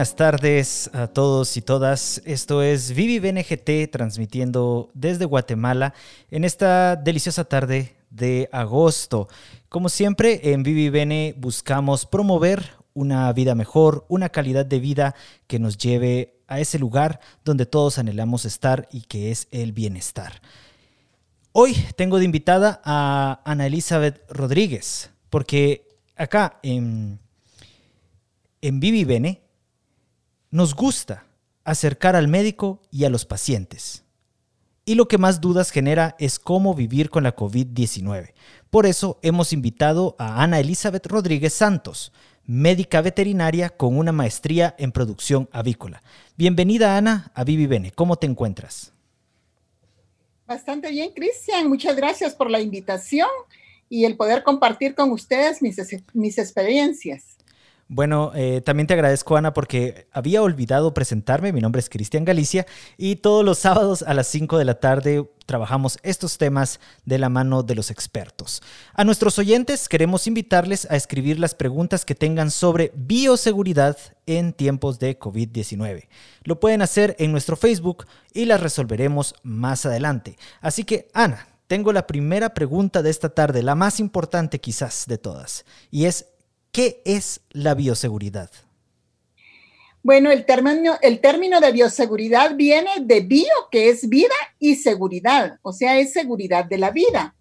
Buenas tardes a todos y todas. Esto es Vivi BNGT transmitiendo desde Guatemala en esta deliciosa tarde de agosto. Como siempre, en Vivi buscamos promover una vida mejor, una calidad de vida que nos lleve a ese lugar donde todos anhelamos estar y que es el bienestar. Hoy tengo de invitada a Ana Elizabeth Rodríguez, porque acá en, en Vivi Bene nos gusta acercar al médico y a los pacientes. Y lo que más dudas genera es cómo vivir con la COVID-19. Por eso hemos invitado a Ana Elizabeth Rodríguez Santos, médica veterinaria con una maestría en producción avícola. Bienvenida Ana a Vivi Bene. ¿Cómo te encuentras? Bastante bien, Cristian. Muchas gracias por la invitación y el poder compartir con ustedes mis, mis experiencias. Bueno, eh, también te agradezco, Ana, porque había olvidado presentarme. Mi nombre es Cristian Galicia y todos los sábados a las 5 de la tarde trabajamos estos temas de la mano de los expertos. A nuestros oyentes queremos invitarles a escribir las preguntas que tengan sobre bioseguridad en tiempos de COVID-19. Lo pueden hacer en nuestro Facebook y las resolveremos más adelante. Así que, Ana, tengo la primera pregunta de esta tarde, la más importante quizás de todas, y es ¿Qué es la bioseguridad? Bueno, el término, el término de bioseguridad viene de bio, que es vida, y seguridad, o sea, es seguridad de la vida.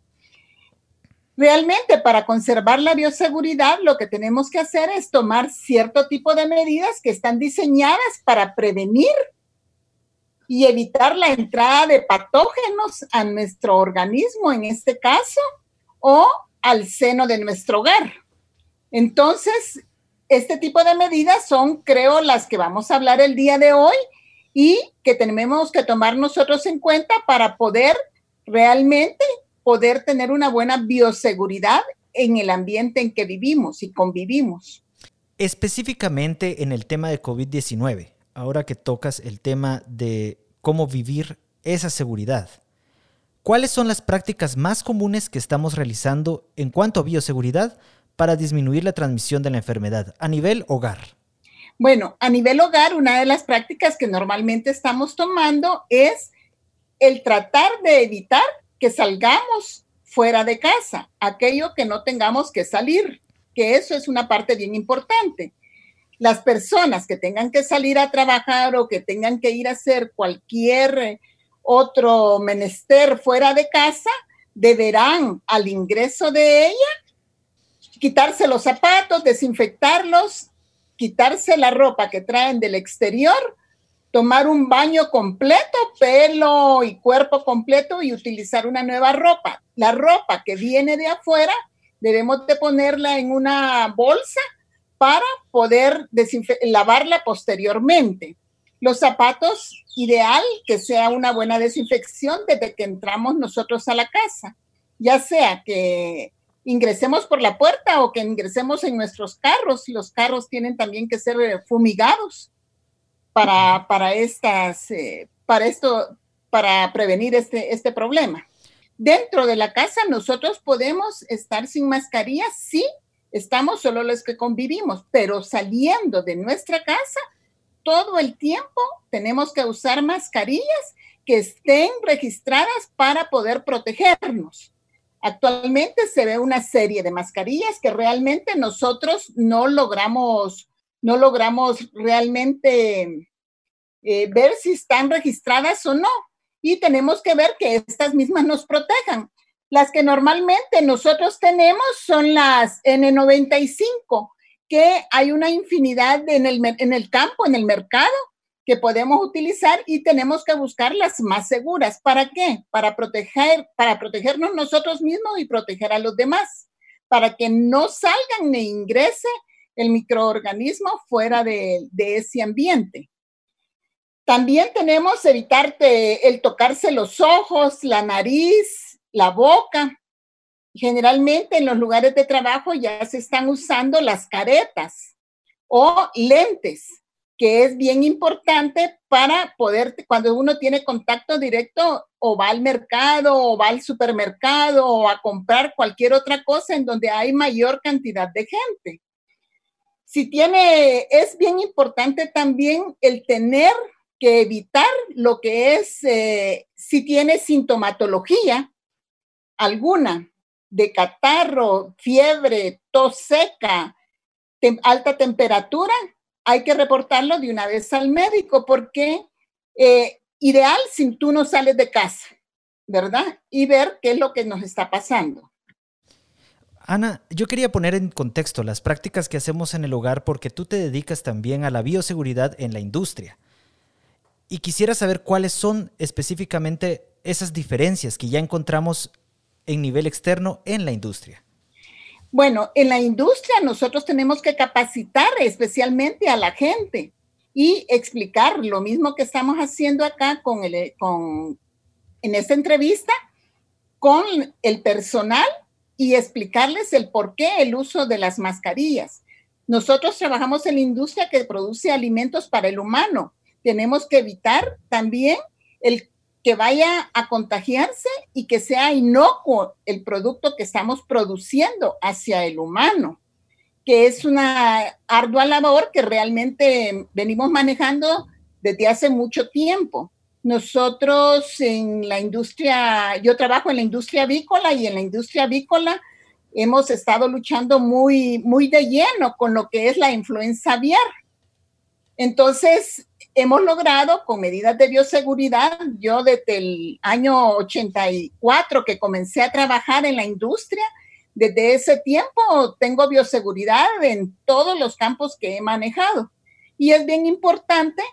Realmente, para conservar la bioseguridad, lo que tenemos que hacer es tomar cierto tipo de medidas que están diseñadas para prevenir y evitar la entrada de patógenos a nuestro organismo, en este caso, o al seno de nuestro hogar. Entonces, este tipo de medidas son, creo, las que vamos a hablar el día de hoy y que tenemos que tomar nosotros en cuenta para poder realmente poder tener una buena bioseguridad en el ambiente en que vivimos y convivimos. Específicamente en el tema de COVID-19, ahora que tocas el tema de cómo vivir esa seguridad, ¿cuáles son las prácticas más comunes que estamos realizando en cuanto a bioseguridad para disminuir la transmisión de la enfermedad a nivel hogar? Bueno, a nivel hogar, una de las prácticas que normalmente estamos tomando es el tratar de evitar que salgamos fuera de casa, aquello que no tengamos que salir, que eso es una parte bien importante. Las personas que tengan que salir a trabajar o que tengan que ir a hacer cualquier otro menester fuera de casa, deberán al ingreso de ella quitarse los zapatos, desinfectarlos, quitarse la ropa que traen del exterior, tomar un baño completo, pelo y cuerpo completo y utilizar una nueva ropa. La ropa que viene de afuera debemos de ponerla en una bolsa para poder lavarla posteriormente. Los zapatos, ideal que sea una buena desinfección desde que entramos nosotros a la casa, ya sea que ingresemos por la puerta o que ingresemos en nuestros carros. Los carros tienen también que ser eh, fumigados para, para estas, eh, para esto, para prevenir este, este problema. Dentro de la casa nosotros podemos estar sin mascarilla, sí, estamos solo los que convivimos, pero saliendo de nuestra casa, todo el tiempo tenemos que usar mascarillas que estén registradas para poder protegernos. Actualmente se ve una serie de mascarillas que realmente nosotros no logramos, no logramos realmente eh, ver si están registradas o no. Y tenemos que ver que estas mismas nos protejan. Las que normalmente nosotros tenemos son las N95, que hay una infinidad en el, en el campo, en el mercado, que podemos utilizar y tenemos que buscar las más seguras. ¿Para qué? Para proteger, para protegernos nosotros mismos y proteger a los demás, para que no salgan ni ingrese el microorganismo fuera de, de ese ambiente. También tenemos evitar el tocarse los ojos, la nariz, la boca. Generalmente en los lugares de trabajo ya se están usando las caretas o lentes que es bien importante para poder, cuando uno tiene contacto directo o va al mercado o va al supermercado o a comprar cualquier otra cosa en donde hay mayor cantidad de gente. si tiene, es bien importante también el tener que evitar lo que es, eh, si tiene sintomatología alguna de catarro, fiebre, tos seca, alta temperatura, hay que reportarlo de una vez al médico porque eh, ideal si tú no sales de casa, ¿verdad? Y ver qué es lo que nos está pasando. Ana, yo quería poner en contexto las prácticas que hacemos en el hogar porque tú te dedicas también a la bioseguridad en la industria. Y quisiera saber cuáles son específicamente esas diferencias que ya encontramos en nivel externo en la industria. Bueno, en la industria nosotros tenemos que capacitar especialmente a la gente y explicar lo mismo que estamos haciendo acá con el, con, en esta entrevista con el personal y explicarles el por qué el uso de las mascarillas. Nosotros trabajamos en la industria que produce alimentos para el humano. Tenemos que evitar también el que vaya a contagiarse y que sea inocuo el producto que estamos produciendo hacia el humano, que es una ardua labor que realmente venimos manejando desde hace mucho tiempo. Nosotros en la industria, yo trabajo en la industria avícola y en la industria avícola hemos estado luchando muy, muy de lleno con lo que es la influenza aviar. Entonces, hemos logrado con medidas de bioseguridad, yo desde el año 84 que comencé a trabajar en la industria, desde ese tiempo tengo bioseguridad en todos los campos que he manejado. Y es bien importante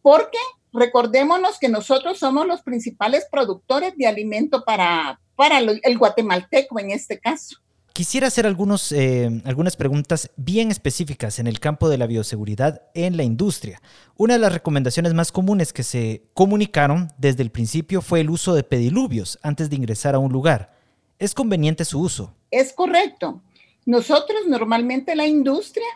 porque recordémonos que nosotros somos los principales productores de alimento para, para el guatemalteco en este caso. Quisiera hacer algunos, eh, algunas preguntas bien específicas en el campo de la bioseguridad en la industria. Una de las recomendaciones más comunes que se comunicaron desde el principio fue el uso de pediluvios antes de ingresar a un lugar. ¿Es conveniente su uso? Es correcto. Nosotros normalmente la industria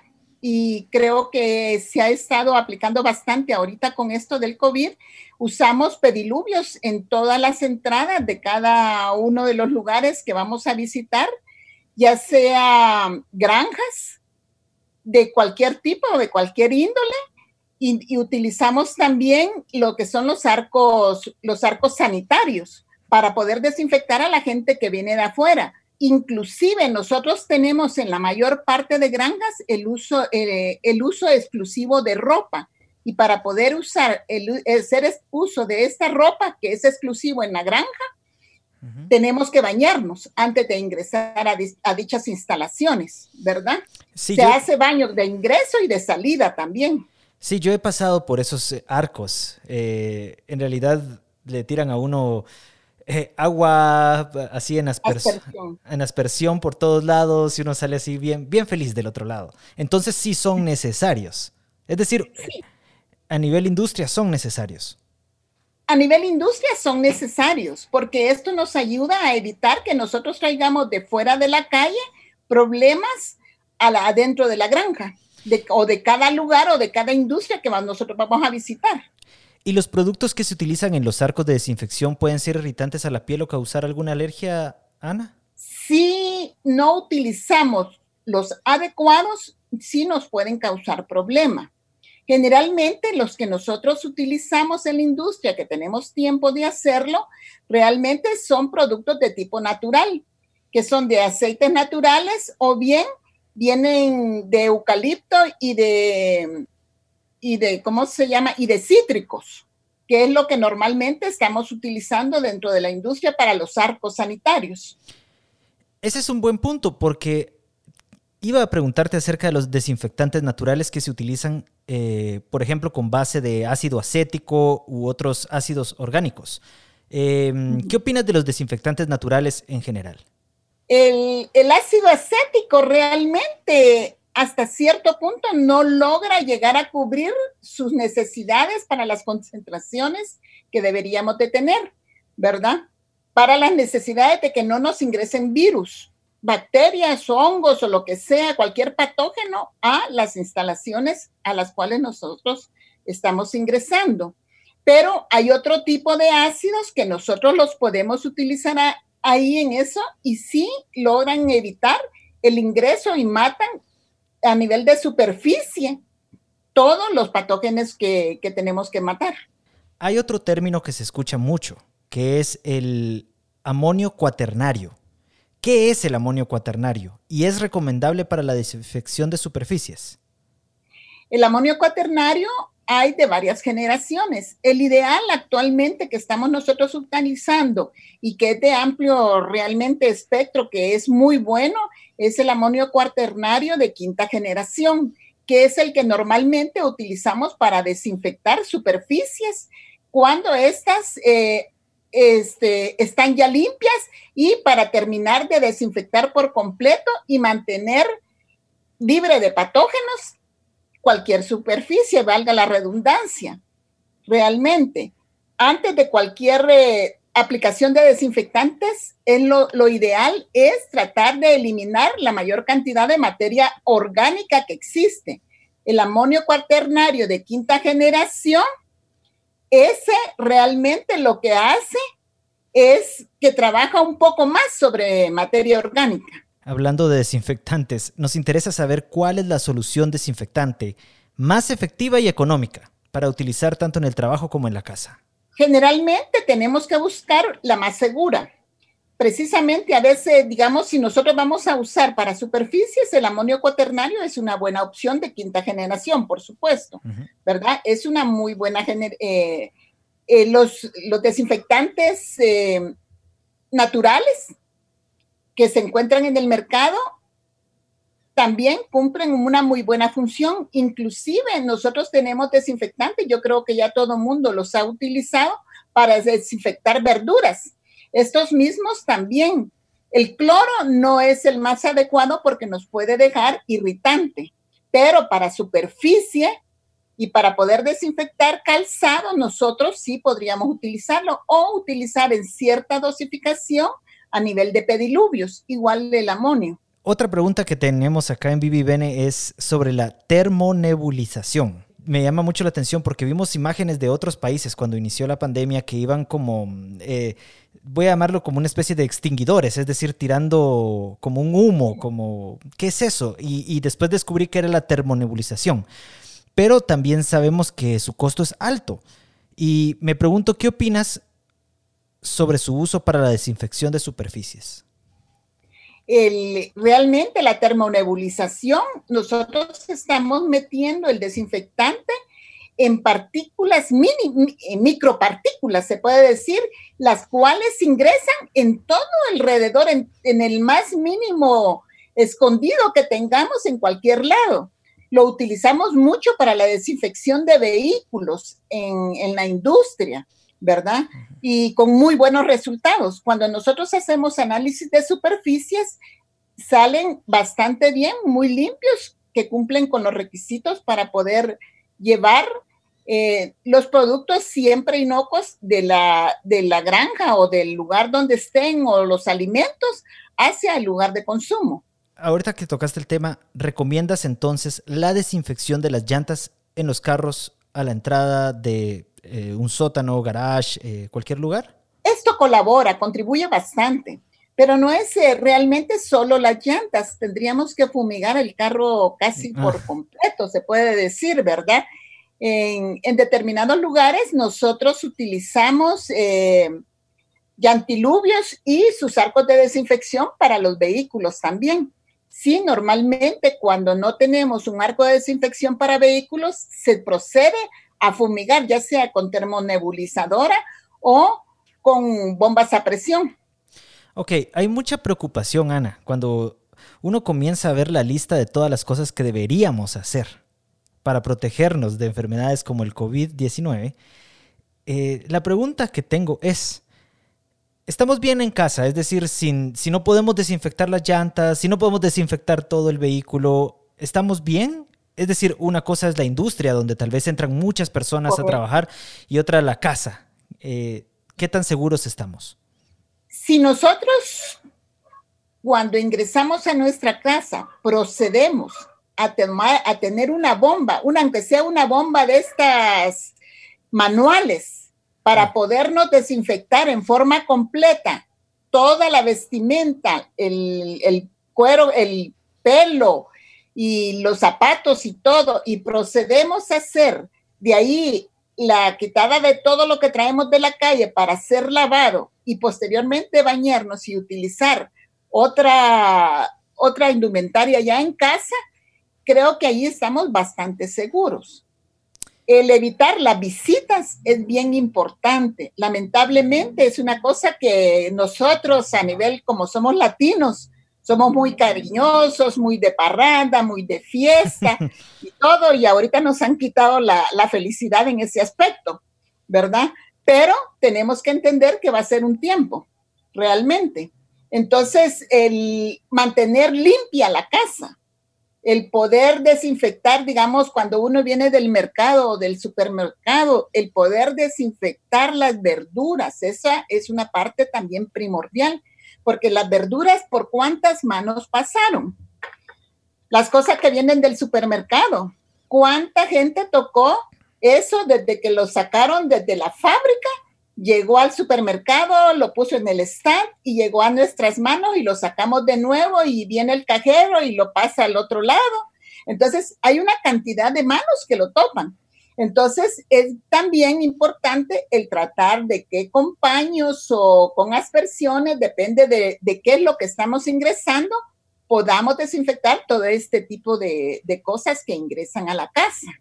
y creo que se ha estado aplicando bastante ahorita con esto del COVID. Usamos pediluvios en todas las entradas de cada uno de los lugares que vamos a visitar, ya sea granjas de cualquier tipo o de cualquier índole. Y, utilizamos también lo que son los arcos, los arcos sanitarios para poder desinfectar a la gente que viene de afuera Inclusive nosotros tenemos en la mayor parte de granjas el uso, eh, el uso exclusivo de ropa. Y para poder usar el, hacer uso de esta ropa que es exclusivo en la granja, tenemos que bañarnos antes de ingresar a, dichas instalaciones, ¿verdad? Se hace baño de ingreso y de salida también. Sí, yo he pasado por esos eh, arcos. Eh, en realidad le tiran a uno eh, agua así en, aspersión. en aspersión por todos lados y uno sale así bien, bien feliz del otro lado. Entonces sí son necesarios. Es decir, a nivel industria son necesarios. A nivel industria son necesarios porque esto nos ayuda a evitar que nosotros traigamos de fuera de la calle problemas a la, adentro de la granja o de cada lugar o de cada industria que nosotros vamos a visitar. ¿Y los productos que se utilizan en los arcos de desinfección pueden ser irritantes a la piel o causar alguna alergia, Ana? Si no utilizamos los adecuados, sí nos pueden causar problema. Generalmente los que nosotros utilizamos en la industria, que tenemos tiempo de hacerlo, realmente son productos de tipo natural, que son de aceites naturales o bien vienen de eucalipto y de y de, ¿cómo se llama? Y de cítricos, que es lo que normalmente estamos utilizando dentro de la industria para los arcos sanitarios. Ese es un buen punto porque iba a preguntarte acerca de los desinfectantes naturales que se utilizan, eh, por ejemplo, con base de ácido acético u otros ácidos orgánicos. Em, ¿Qué opinas de los desinfectantes naturales en general? El, el, ácido acético realmente hasta cierto punto no logra llegar a cubrir sus necesidades para las concentraciones que deberíamos de tener, ¿verdad? Para las necesidades de que no nos ingresen virus, bacterias, hongos o lo que sea, cualquier patógeno a las instalaciones a las cuales nosotros estamos ingresando. Pero hay otro tipo de ácidos que nosotros los podemos utilizar ahí en eso y sí logran evitar el ingreso y matan a nivel de superficie todos los patógenos que, que tenemos que matar. Hay otro término que se escucha mucho, que es el amonio cuaternario. ¿Qué es el amonio cuaternario? ¿Y es recomendable para la desinfección de superficies? El amonio cuaternario hay de varias generaciones. El ideal actualmente que estamos nosotros utilizando y que es de amplio realmente espectro, que es muy bueno, es el amonio cuaternario de quinta generación, que es el que normalmente utilizamos para desinfectar superficies cuando estas eh, este, están ya limpias y para terminar de desinfectar por completo y mantener libre de patógenos cualquier superficie, valga la redundancia, realmente. Antes de cualquier eh, aplicación de desinfectantes, lo, lo, ideal es tratar de eliminar la mayor cantidad de materia orgánica que existe. El amonio cuaternario de quinta generación, ese realmente lo que hace es que trabaja un poco más sobre materia orgánica. Hablando de desinfectantes, nos interesa saber cuál es la solución desinfectante más efectiva y económica para utilizar tanto en el trabajo como en la casa. Generalmente tenemos que buscar la más segura. Precisamente a veces, digamos, si nosotros vamos a usar para superficies, el amonio cuaternario es una buena opción de quinta generación, por supuesto, ¿verdad? Es una muy buena generación. Eh, eh, los, los, desinfectantes eh, naturales que se encuentran en el mercado también cumplen una muy buena función. Inclusive nosotros tenemos desinfectantes, yo creo que ya todo el mundo los ha utilizado para desinfectar verduras. Estos mismos también. El cloro no es el más adecuado porque nos puede dejar irritante, pero para superficie y para poder desinfectar calzado, nosotros sí podríamos utilizarlo o utilizar en cierta dosificación a nivel de pediluvios, igual el amonio. Otra pregunta que tenemos acá en Bene es sobre la termonebulización. Me llama mucho la atención porque vimos imágenes de otros países cuando inició la pandemia que iban como, eh, voy a llamarlo como una especie de extinguidores, es decir, tirando como un humo, como, ¿qué es eso? Y, y después descubrí que era la termonebulización. Pero también sabemos que su costo es alto. Y me pregunto, ¿qué opinas sobre su uso para la desinfección de superficies? Realmente la termonebulización, nosotros estamos metiendo el desinfectante en partículas, mini, micropartículas, se puede decir, las cuales ingresan en todo alrededor, en, el más mínimo escondido que tengamos en cualquier lado. Lo utilizamos mucho para la desinfección de vehículos en la industria. ¿Verdad? Y con muy buenos resultados. Cuando nosotros hacemos análisis de superficies, salen bastante bien, muy limpios, que cumplen con los requisitos para poder llevar eh, los productos siempre inocuos de la, de la granja o del lugar donde estén o los alimentos hacia el lugar de consumo. Ahorita que tocaste el tema, ¿recomiendas entonces la desinfección de las llantas en los carros a la entrada de eh, un sótano, garage, eh, cualquier lugar? Esto colabora, contribuye bastante, pero no es eh, realmente solo las llantas. Tendríamos que fumigar el carro casi ah. por completo, se puede decir, ¿verdad? En, determinados lugares nosotros utilizamos llantilubios y sus arcos de desinfección para los vehículos también. Sí, normalmente cuando no tenemos un arco de desinfección para vehículos, se procede a fumigar, ya sea con termonebulizadora o con bombas a presión. Ok, hay mucha preocupación, Ana, cuando uno comienza a ver la lista de todas las cosas que deberíamos hacer para protegernos de enfermedades como el COVID-19. Eh, la pregunta que tengo es, estamos bien en casa, es decir, sin, si no podemos desinfectar las llantas, si no podemos desinfectar todo el vehículo, ¿estamos bien? Es decir, una cosa es la industria, donde tal vez entran muchas personas a trabajar, y otra la casa. Eh, ¿Qué tan seguros estamos? Si nosotros, cuando ingresamos a nuestra casa, procedemos a, a tener una bomba, una, aunque sea una bomba de estas manuales, para ah. podernos desinfectar en forma completa toda la vestimenta, el, el cuero, el pelo, y los zapatos y todo, y procedemos a hacer de ahí la quitada de todo lo que traemos de la calle para ser lavado y posteriormente bañarnos y utilizar otra, otra indumentaria ya en casa, creo que ahí estamos bastante seguros. El evitar las visitas es bien importante. Lamentablemente es una cosa que nosotros a nivel como somos latinos, somos muy cariñosos, muy de parranda, muy de fiesta y todo, y ahorita nos han quitado la, la, felicidad en ese aspecto, ¿verdad? Pero tenemos que entender que va a ser un tiempo, realmente. Entonces, el mantener limpia la casa, el poder desinfectar, digamos, cuando uno viene del mercado o del supermercado, el poder desinfectar las verduras, esa es una parte también primordial porque las verduras por cuántas manos pasaron. Las cosas que vienen del supermercado, cuánta gente tocó eso desde que lo sacaron desde la fábrica, llegó al supermercado, lo puso en el stand y llegó a nuestras manos y lo sacamos de nuevo y viene el cajero y lo pasa al otro lado. Entonces, hay una cantidad de manos que lo topan. Entonces, es también importante el tratar de qué con paños o con aspersiones, depende de, qué es lo que estamos ingresando, podamos desinfectar todo este tipo de, de cosas que ingresan a la casa,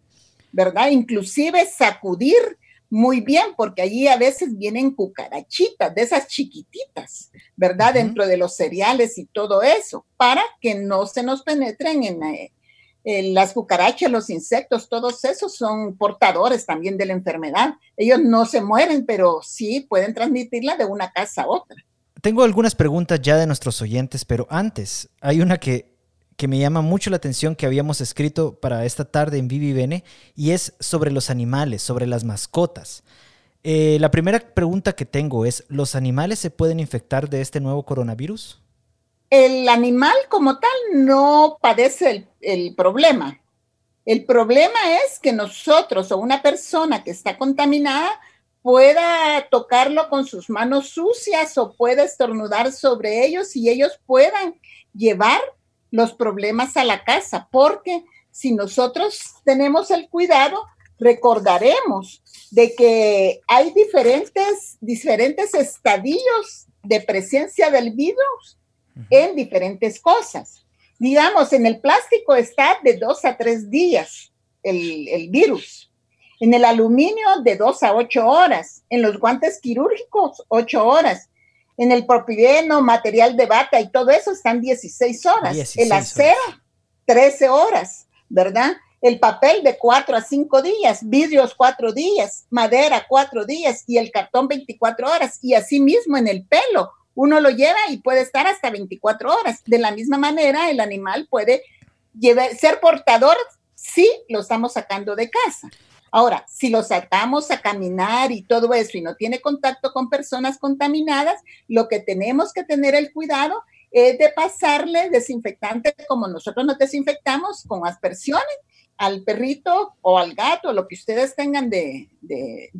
¿verdad? Inclusive sacudir muy bien, porque allí a veces vienen cucarachitas, de esas chiquititas, ¿verdad? Dentro de los cereales y todo eso, para que no se nos penetren en, eh, las cucarachas, los insectos, todos esos son portadores también de la enfermedad. Ellos no se mueren, pero sí pueden transmitirla de una casa a otra. Tengo algunas preguntas ya de nuestros oyentes, pero antes hay una que, que me llama mucho la atención que habíamos escrito para esta tarde en Vivi Bene y es sobre los animales, sobre las mascotas. Eh, la primera pregunta que tengo es, ¿los animales se pueden infectar de este nuevo coronavirus? el animal como tal no padece el, problema. El problema es que nosotros o una persona que está contaminada pueda tocarlo con sus manos sucias o pueda estornudar sobre ellos y ellos puedan llevar los problemas a la casa, porque si nosotros tenemos el cuidado, recordaremos de que hay diferentes, diferentes estadios de presencia del virus en diferentes cosas. Digamos, en el plástico está de dos a tres días el, virus. En el aluminio de dos a ocho horas. En los guantes quirúrgicos, ocho horas. En el propileno, material de vaca y todo eso están 16 horas. el acero, 13 horas, ¿verdad? El papel de cuatro a cinco días, vidrios cuatro días, madera cuatro días y el cartón 24 horas. Y así mismo en el pelo, uno lo lleva y puede estar hasta 24 horas. De la misma manera, el animal puede ser portador si lo estamos sacando de casa. Ahora, si lo sacamos a caminar y todo eso y no tiene contacto con personas contaminadas, lo que tenemos que tener el cuidado es de pasarle desinfectante como nosotros nos desinfectamos con aspersiones al perrito o al gato, lo que ustedes tengan de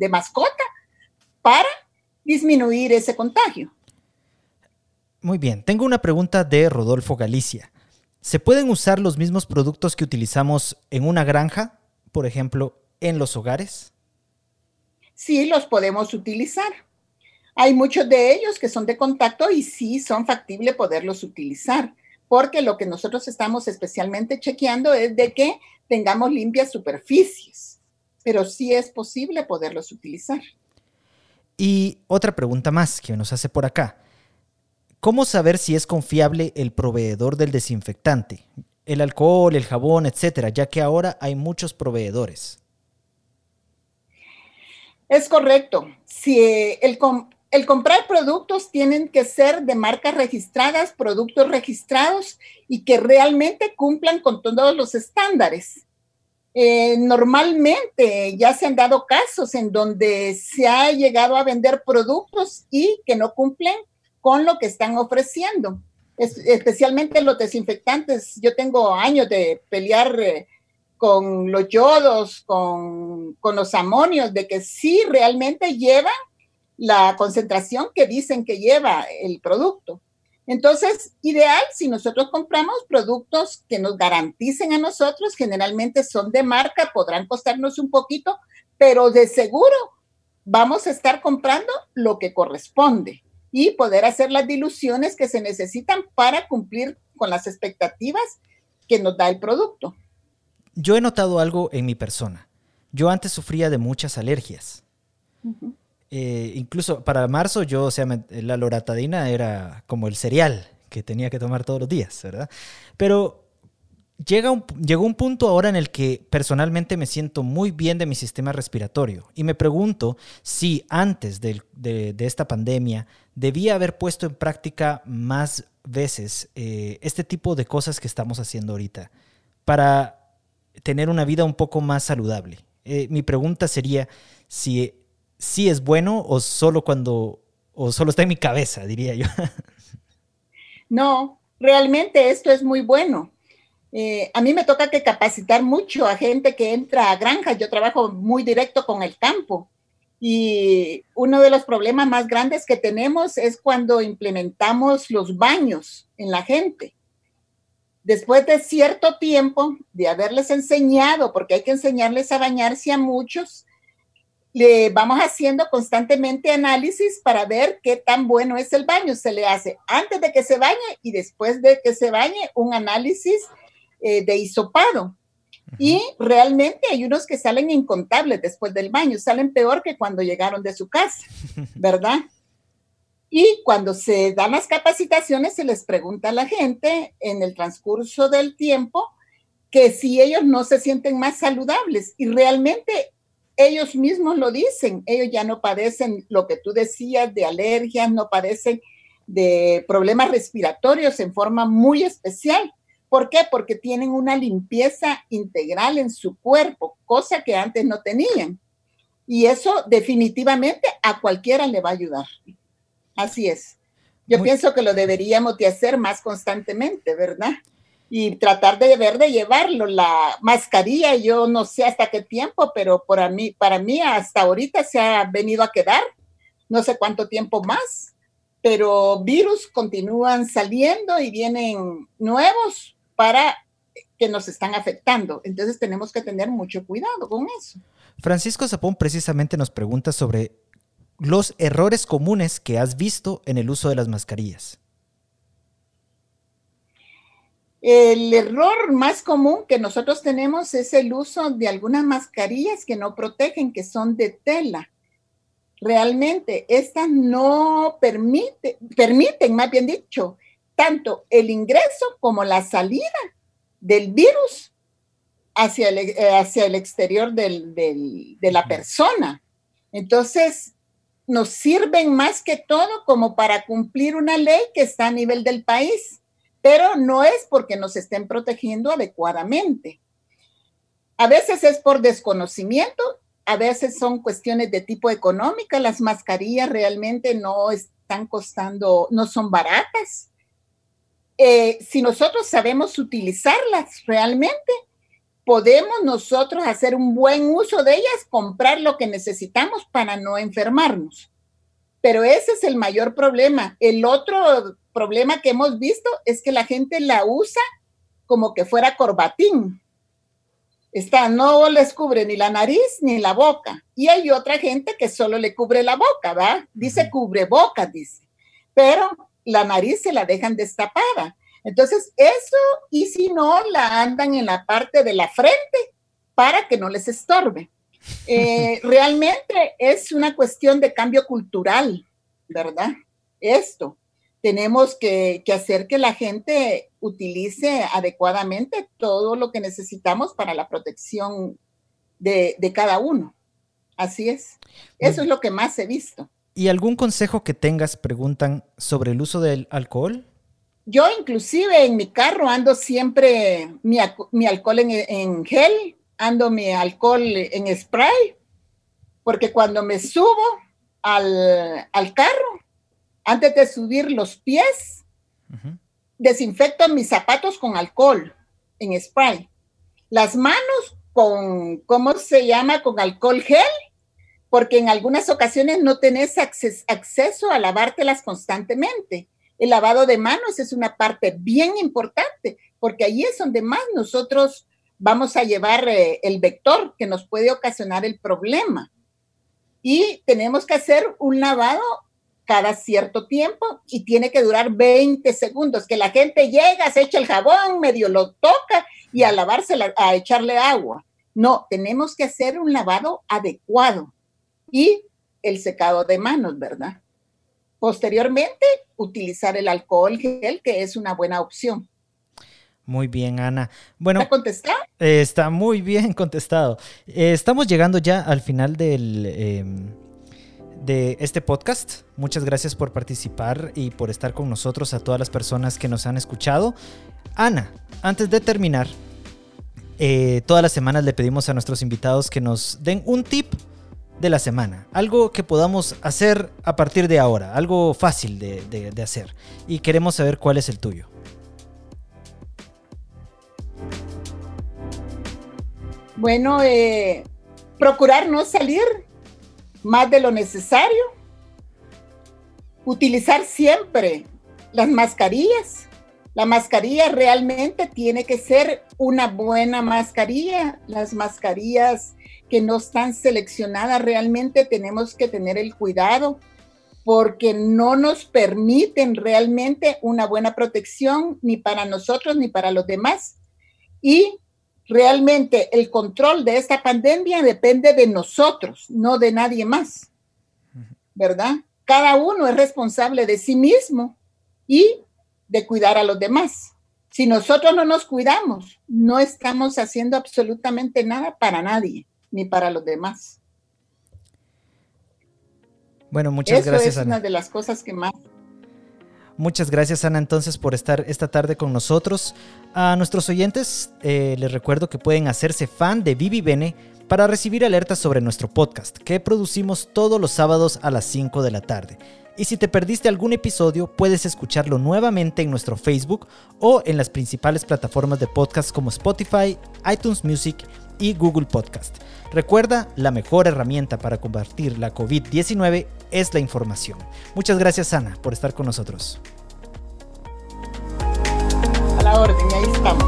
mascota, para disminuir ese contagio. Muy bien, tengo una pregunta de Rodolfo Galicia. ¿Se pueden usar los mismos productos que utilizamos en una granja, por ejemplo, en los hogares? Sí, los podemos utilizar. Hay muchos de ellos que son de contacto y sí son factibles poderlos utilizar, porque lo que nosotros estamos especialmente chequeando es de que tengamos limpias superficies, pero sí es posible poderlos utilizar. Y otra pregunta más que nos hace por acá. ¿Cómo saber si es confiable el proveedor del desinfectante? El alcohol, el jabón, etcétera, ya que ahora hay muchos proveedores. Es correcto. Si eh, el, el comprar productos tienen que ser de marcas registradas, productos registrados y que realmente cumplan con todos los estándares. Eh, normalmente ya se han dado casos en donde se ha llegado a vender productos y que no cumplen con lo que están ofreciendo. especialmente los desinfectantes. Yo tengo años de pelear eh, con los yodos, con, con, los amonios, de que sí realmente llevan la concentración que dicen que lleva el producto. Entonces, ideal si nosotros compramos productos que nos garanticen a nosotros, generalmente son de marca, podrán costarnos un poquito, pero de seguro vamos a estar comprando lo que corresponde y poder hacer las diluciones que se necesitan para cumplir con las expectativas que nos da el producto. Yo he notado algo en mi persona. Yo antes sufría de muchas alergias. Eh, incluso para marzo yo, o sea, la loratadina era como el cereal que tenía que tomar todos los días, ¿verdad? Pero llega un, llegó un punto ahora en el que personalmente me siento muy bien de mi sistema respiratorio y me pregunto si antes de, esta pandemia debía haber puesto en práctica más veces eh, este tipo de cosas que estamos haciendo ahorita para tener una vida un poco más saludable. Eh, mi pregunta sería si sí es bueno o solo cuando, o solo está en mi cabeza, diría yo. No, realmente esto es muy bueno. Eh, a mí me toca que capacitar mucho a gente que entra a granjas. Yo trabajo muy directo con el campo. Y uno de los problemas más grandes que tenemos es cuando implementamos los baños en la gente. Después de cierto tiempo de haberles enseñado, porque hay que enseñarles a bañarse a muchos, le vamos haciendo constantemente análisis para ver qué tan bueno es el baño. Se le hace antes de que se bañe y después de que se bañe un análisis eh, de hisopado. Y realmente hay unos que salen incontables después del baño, salen peor que cuando llegaron de su casa, ¿verdad? Y cuando se dan las capacitaciones, se les pregunta a la gente en el transcurso del tiempo que si ellos no se sienten más saludables. Y realmente ellos mismos lo dicen, ellos ya no padecen lo que tú decías de alergias, no padecen de problemas respiratorios en forma muy especial. ¿Por qué? Porque tienen una limpieza integral en su cuerpo, cosa que antes no tenían. Y eso definitivamente a cualquiera le va a ayudar. Así es. Yo pienso que lo deberíamos de hacer más constantemente, ¿verdad? y tratar de ver de llevarlo. La mascarilla, yo no sé hasta qué tiempo, pero para mí, para mí hasta ahorita se ha venido a quedar, no sé cuánto tiempo más, pero virus continúan saliendo y vienen nuevos para que nos están afectando. Entonces tenemos que tener mucho cuidado con eso. Francisco Zapón precisamente nos pregunta sobre los errores comunes que has visto en el uso de las mascarillas. El error más común que nosotros tenemos es el uso de algunas mascarillas que no protegen, que son de tela. Realmente, estas no permite, permiten, más bien dicho, tanto el ingreso como la salida del virus hacia el, eh, hacia el exterior de la persona. Entonces, nos sirven más que todo como para cumplir una ley que está a nivel del país pero no es porque nos estén protegiendo adecuadamente. A veces es por desconocimiento, a veces son cuestiones de tipo económica, las mascarillas realmente no están costando, no son baratas. Eh, si nosotros sabemos utilizarlas realmente, podemos nosotros hacer un buen uso de ellas, comprar lo que necesitamos para no enfermarnos. Pero ese es el mayor problema. El otro problema que hemos visto es que la gente la usa como que fuera corbatín. Está, no les cubre ni la nariz ni la boca. Y hay otra gente que solo le cubre la boca, ¿va? Dice cubre boca, dice. Pero la nariz se la dejan destapada. Entonces, eso, y si no, la andan en la parte de la frente para que no les estorbe. Eh, realmente es una cuestión de cambio cultural, ¿verdad? Esto tenemos que, hacer que la gente utilice adecuadamente todo lo que necesitamos para la protección de, cada uno. Así es. Eso es lo que más he visto. ¿Y algún consejo que tengas, preguntan, sobre el uso del alcohol? Yo inclusive en mi carro ando siempre mi, alcohol en, en, gel, ando mi alcohol en spray, porque cuando me subo al, al carro, antes de subir los pies, desinfecto mis zapatos con alcohol en spray. Las manos con, ¿cómo se llama? Con alcohol gel, porque en algunas ocasiones no tenés acceso a lavártelas constantemente. El lavado de manos es una parte bien importante, porque ahí es donde más nosotros vamos a llevar eh, el vector que nos puede ocasionar el problema. Y tenemos que hacer un lavado cada cierto tiempo y tiene que durar 20 segundos, que la gente llega, se echa el jabón, medio lo toca y a lavarse, a echarle agua. No, tenemos que hacer un lavado adecuado y el secado de manos, ¿verdad? Posteriormente, utilizar el alcohol gel, que es una buena opción. Muy bien, Ana. Bueno, ¿Está? Eh, está muy bien contestado. Eh, estamos llegando ya al final del, em, de este podcast. Muchas gracias por participar y por estar con nosotros a todas las personas que nos han escuchado. Ana, antes de terminar, eh, todas las semanas le pedimos a nuestros invitados que nos den un tip de la semana. Algo que podamos hacer a partir de ahora. Algo fácil de, hacer. Y queremos saber cuál es el tuyo. Bueno, eh, procurar no salir más de lo necesario. Utilizar siempre las mascarillas. La mascarilla realmente tiene que ser una buena mascarilla. Las mascarillas que no están seleccionadas realmente tenemos que tener el cuidado porque no nos permiten realmente una buena protección ni para nosotros ni para los demás. Y realmente el control de esta pandemia depende de nosotros, no de nadie más, ¿verdad? Cada uno es responsable de sí mismo y de cuidar a los demás. Si nosotros no nos cuidamos, no estamos haciendo absolutamente nada para nadie, ni para los demás. Bueno, muchas Eso gracias. Es una de las cosas que más Muchas gracias Ana entonces por estar esta tarde con nosotros. A nuestros oyentes eh, les recuerdo que pueden hacerse fan de Vivi Bene para recibir alertas sobre nuestro podcast que producimos todos los sábados a las 5 de la tarde. Y si te perdiste algún episodio, puedes escucharlo nuevamente en nuestro Facebook o en las principales plataformas de podcast como Spotify, iTunes Music y Google Podcast. Recuerda, la mejor herramienta para combatir la COVID-19 es la información. Muchas gracias, Ana, por estar con nosotros. A la orden, ahí estamos.